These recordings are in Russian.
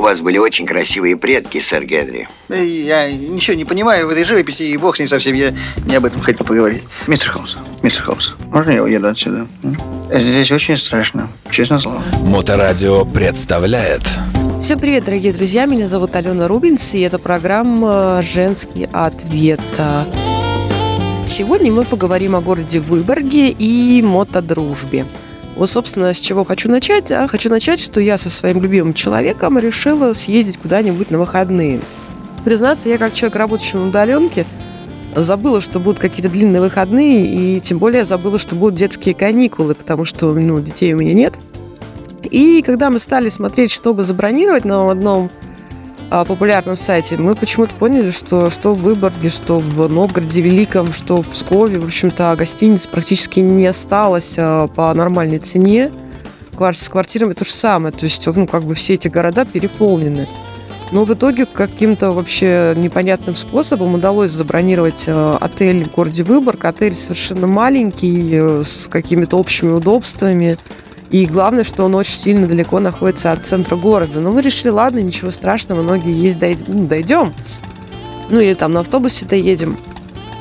У вас были очень красивые предки, сэр Генри. Я ничего не понимаю в этой живописи, и бог с ней совсем. Я не об этом хотел поговорить. Мистер Холмс, мистер Холмс, можно я уеду отсюда? Здесь очень страшно, честно слово. Моторадио представляет Всем привет, дорогие друзья! Меня зовут Алена Рубинс, и это программа «Женский ответ». Сегодня мы поговорим о городе Выборге и мотодружбе. Вот, собственно, с чего хочу начать. А хочу начать, что я со своим любимым человеком решила съездить куда-нибудь на выходные. Признаться, я как человек, работающий на удаленке, забыла, что будут какие-то длинные выходные, и тем более забыла, что будут детские каникулы, потому что ну, детей у меня нет. И когда мы стали смотреть, чтобы забронировать на одном популярном сайте, мы почему-то поняли, что что в Выборге, что в Новгороде Великом, что в Пскове, в общем-то, гостиниц практически не осталось а, по нормальной цене. С квартирами то же самое. То есть, ну, как бы все эти города переполнены. Но в итоге каким-то вообще непонятным способом удалось забронировать э, отель в городе Выборг. Отель совершенно маленький, э, с какими-то общими удобствами. И главное, что он очень сильно далеко находится от центра города. Но мы решили, ладно, ничего страшного, многие есть, ну, дойдем. Ну, или там на автобусе доедем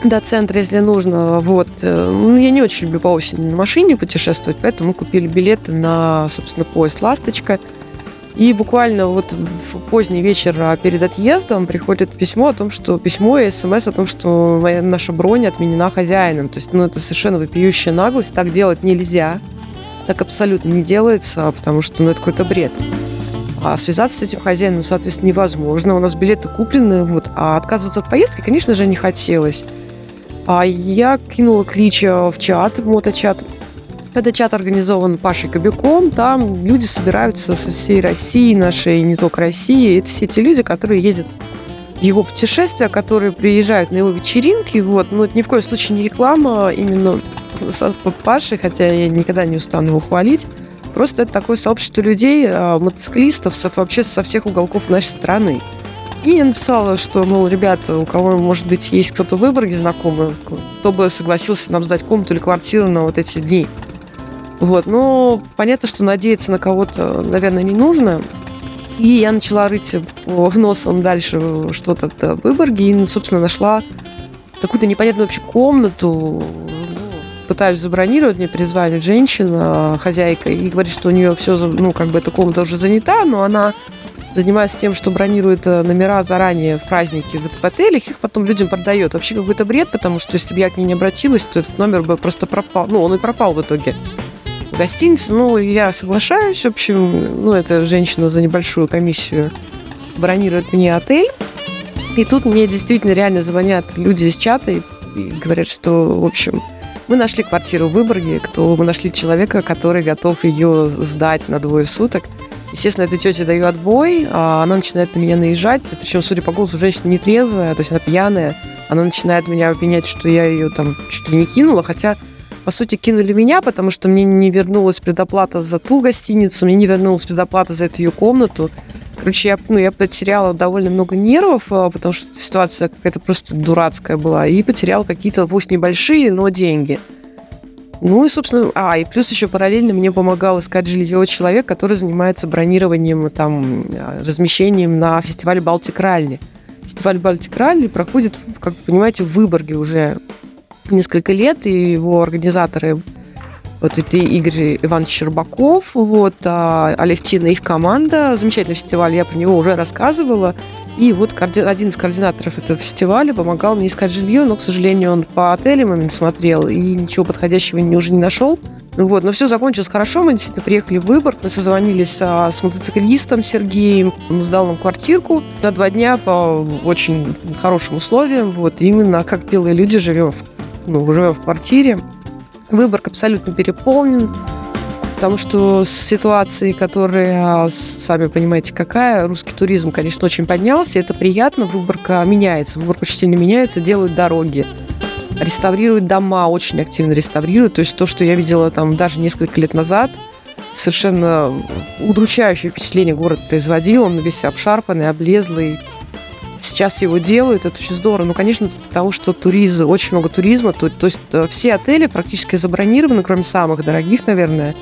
до центра, если нужно. Вот. Э, ну, я не очень люблю по осени на машине путешествовать, поэтому мы купили билеты на, собственно, поезд «Ласточка». И буквально вот в поздний вечер а, перед отъездом приходит письмо о том, что письмо и смс о том, что моя, наша бронь отменена хозяином. То есть, ну, это совершенно вопиющая наглость, так делать нельзя так абсолютно не делается, потому что ну, это какой-то бред. А связаться с этим хозяином, соответственно, невозможно. У нас билеты куплены, вот. А отказываться от поездки, конечно же, не хотелось. А я кинула клич в чат, моточат. Это чат организован Пашей Кобяком. Там люди собираются со всей России, нашей, не только России. Это все те люди, которые ездят его путешествия, которые приезжают на его вечеринки. Вот. Но это ни в коем случае не реклама, именно Паши, хотя я никогда не устану его хвалить. Просто это такое сообщество людей, а, мотоциклистов вообще со всех уголков нашей страны. И я написала, что, мол, ребята, у кого, может быть, есть кто-то в Выборге знакомый, кто бы согласился нам сдать комнату или квартиру на вот эти дни. Вот, но понятно, что надеяться на кого-то, наверное, не нужно. И я начала рыть носом дальше что-то в Выборге и, собственно, нашла какую-то непонятную вообще комнату, пытаюсь забронировать, мне перезвонит женщина, хозяйка, и говорит, что у нее все, ну, как бы эта комната уже занята, но она занимается тем, что бронирует э, номера заранее в праздники в отелях, их потом людям продает. Вообще какой-то бред, потому что если бы я к ней не обратилась, то этот номер бы просто пропал. Ну, он и пропал в итоге. В гостинице, ну, я соглашаюсь, в общем, ну, эта женщина за небольшую комиссию бронирует мне отель. И тут мне действительно реально звонят люди из чата и, и говорят, что, в общем, мы нашли квартиру в Выборге, кто, мы нашли человека, который готов ее сдать на двое суток. Естественно, этой тете даю отбой, а она начинает на меня наезжать, причем, судя по голосу, женщина нетрезвая, то есть она пьяная. Она начинает меня обвинять, что я ее там чуть ли не кинула, хотя по сути, кинули меня, потому что мне не вернулась предоплата за ту гостиницу, мне не вернулась предоплата за эту ее комнату. Короче, я, ну, я потеряла довольно много нервов, а, потому что ситуация какая-то просто дурацкая была. И потеряла какие-то, пусть небольшие, но деньги. Ну и, собственно, а, и плюс еще параллельно мне помогал искать жилье человек, который занимается бронированием, там, размещением на фестивале Балтик Ралли. Фестиваль Балтик Ралли проходит, как вы понимаете, в Выборге уже несколько лет, и его организаторы вот это Игорь Иванович Щербаков, вот, а Алевтина, их команда, замечательный фестиваль, я про него уже рассказывала. И вот один из координаторов этого фестиваля помогал мне искать жилье, но, к сожалению, он по отелям именно смотрел и ничего подходящего уже не нашел. Вот, но все закончилось хорошо, мы действительно приехали в Выборг, мы созвонились а, с мотоциклистом Сергеем, он сдал нам квартирку на два дня по очень хорошим условиям, вот, именно как белые люди живем, ну, живем в квартире. Выборг абсолютно переполнен, потому что с ситуацией, которая, сами понимаете, какая, русский туризм, конечно, очень поднялся, это приятно, Выборг меняется, Выборг очень сильно меняется, делают дороги, реставрируют дома, очень активно реставрируют, то есть то, что я видела там даже несколько лет назад, совершенно удручающее впечатление город производил, он весь обшарпанный, облезлый, сейчас его делают, это очень здорово. Ну, конечно, потому что туризм, очень много туризма, то, то есть э, все отели практически забронированы, кроме самых дорогих, наверное.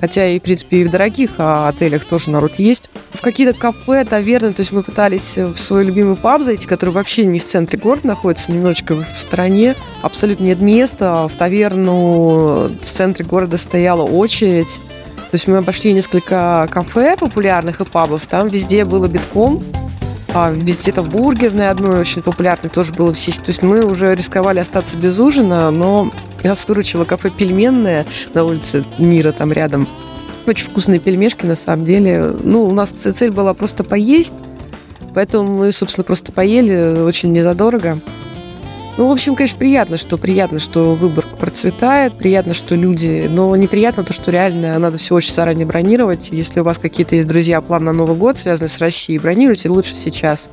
Хотя и, в принципе, и в дорогих а, отелях тоже народ есть. В какие-то кафе, таверны, то есть мы пытались в свой любимый паб зайти, который вообще не в центре города находится, немножечко в стороне. Абсолютно нет места. В таверну в центре города стояла очередь. То есть мы обошли несколько кафе популярных и пабов. Там везде было битком. А везде там бургерная одной очень популярной тоже было сесть. То есть мы уже рисковали остаться без ужина, но нас выручило кафе «Пельменное» на улице Мира там рядом. Очень вкусные пельмешки, на самом деле. Ну, у нас цель была просто поесть, поэтому мы, собственно, просто поели очень незадорого. Ну, в общем, конечно, приятно, что приятно, что Выборг процветает, приятно, что люди, но неприятно то, что реально надо все очень заранее бронировать. Если у вас какие-то есть друзья, план на Новый год, связанный с Россией, бронируйте лучше сейчас.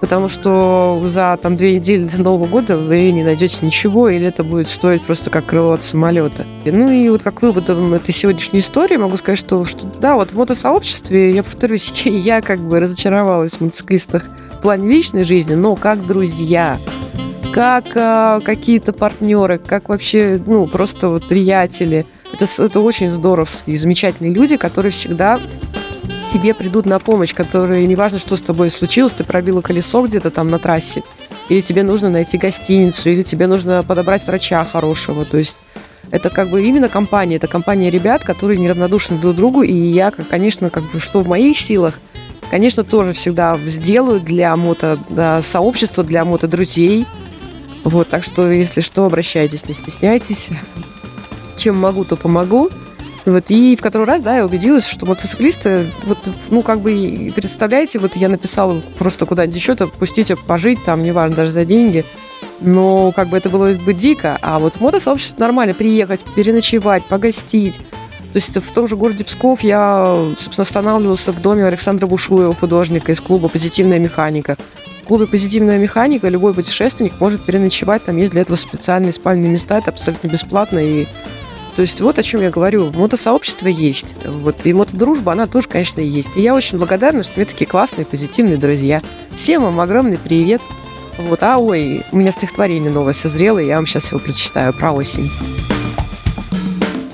Потому что за там две недели до Нового года вы не найдете ничего, или это будет стоить просто как крыло от самолета. Ну и вот как выводом этой сегодняшней истории могу сказать, что, что да, вот в мотосообществе, я повторюсь, я как бы разочаровалась в мотоциклистах в плане личной жизни, но как друзья как э, какие-то партнеры, как вообще, ну, просто вот приятели. Это, это очень здоровские, замечательные люди, которые всегда тебе придут на помощь, которые, неважно, что с тобой случилось, ты пробила колесо где-то там на трассе, или тебе нужно найти гостиницу, или тебе нужно подобрать врача хорошего. То есть это как бы именно компания, это компания ребят, которые неравнодушны друг другу, и я, конечно, как бы, что в моих силах, конечно, тоже всегда сделаю для мото да, сообщества, для мото друзей, вот, так что, если что, обращайтесь, не стесняйтесь. Чем могу, то помогу. Вот, и в который раз, да, я убедилась, что мотоциклисты, вот, ну, как бы, представляете, вот я написала просто куда-нибудь еще, то пустите пожить там, неважно, даже за деньги, но как бы это было бы дико. А вот в мотосообществе нормально приехать, переночевать, погостить. То есть в том же городе Псков я, собственно, останавливался в доме Александра Бушуева, художника из клуба «Позитивная механика». Клубе «Позитивная механика» любой путешественник может переночевать, там есть для этого специальные спальные места, это абсолютно бесплатно. И... То есть вот о чем я говорю. Мотосообщество есть. Вот. И мотодружба, она тоже, конечно, есть. И я очень благодарна, что у меня такие классные, позитивные друзья. Всем вам огромный привет. Вот, а ой, у меня стихотворение новое созрело, я вам сейчас его прочитаю про осень.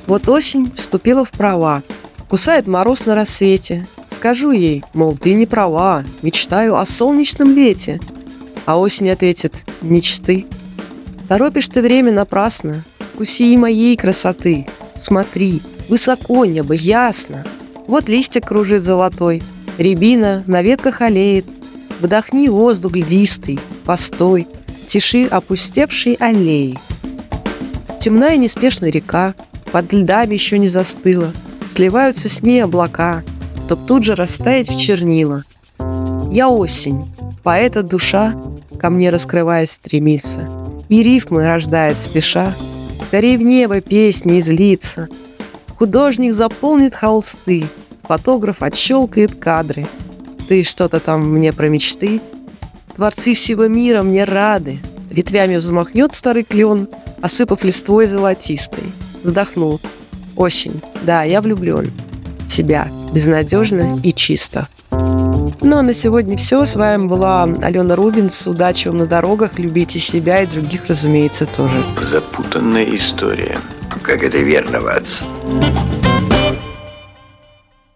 Вот осень вступила в права, кусает мороз на рассвете, Скажу ей, мол, ты не права, мечтаю о солнечном лете. А осень ответит, мечты. Торопишь ты время напрасно, куси моей красоты. Смотри, высоко небо, ясно. Вот листик кружит золотой, рябина на ветках олеет. Вдохни воздух льдистый, постой, тиши опустевшей аллеи. Темная и неспешная река, под льдами еще не застыла, сливаются с ней облака — чтоб тут же растаять в чернила. Я осень, поэта душа ко мне раскрываясь стремится, и рифмы рождает спеша, скорей в небо песни излиться. Художник заполнит холсты, фотограф отщелкает кадры. Ты что-то там мне про мечты? Творцы всего мира мне рады. Ветвями взмахнет старый клен, осыпав листвой золотистой. Вздохнул. Осень. Да, я влюблен. Тебя безнадежно и чисто. Ну а на сегодня все. С вами была Алена Рубинс. Удачи вам на дорогах. Любите себя и других, разумеется, тоже. Запутанная история. Как это верно, Ватс?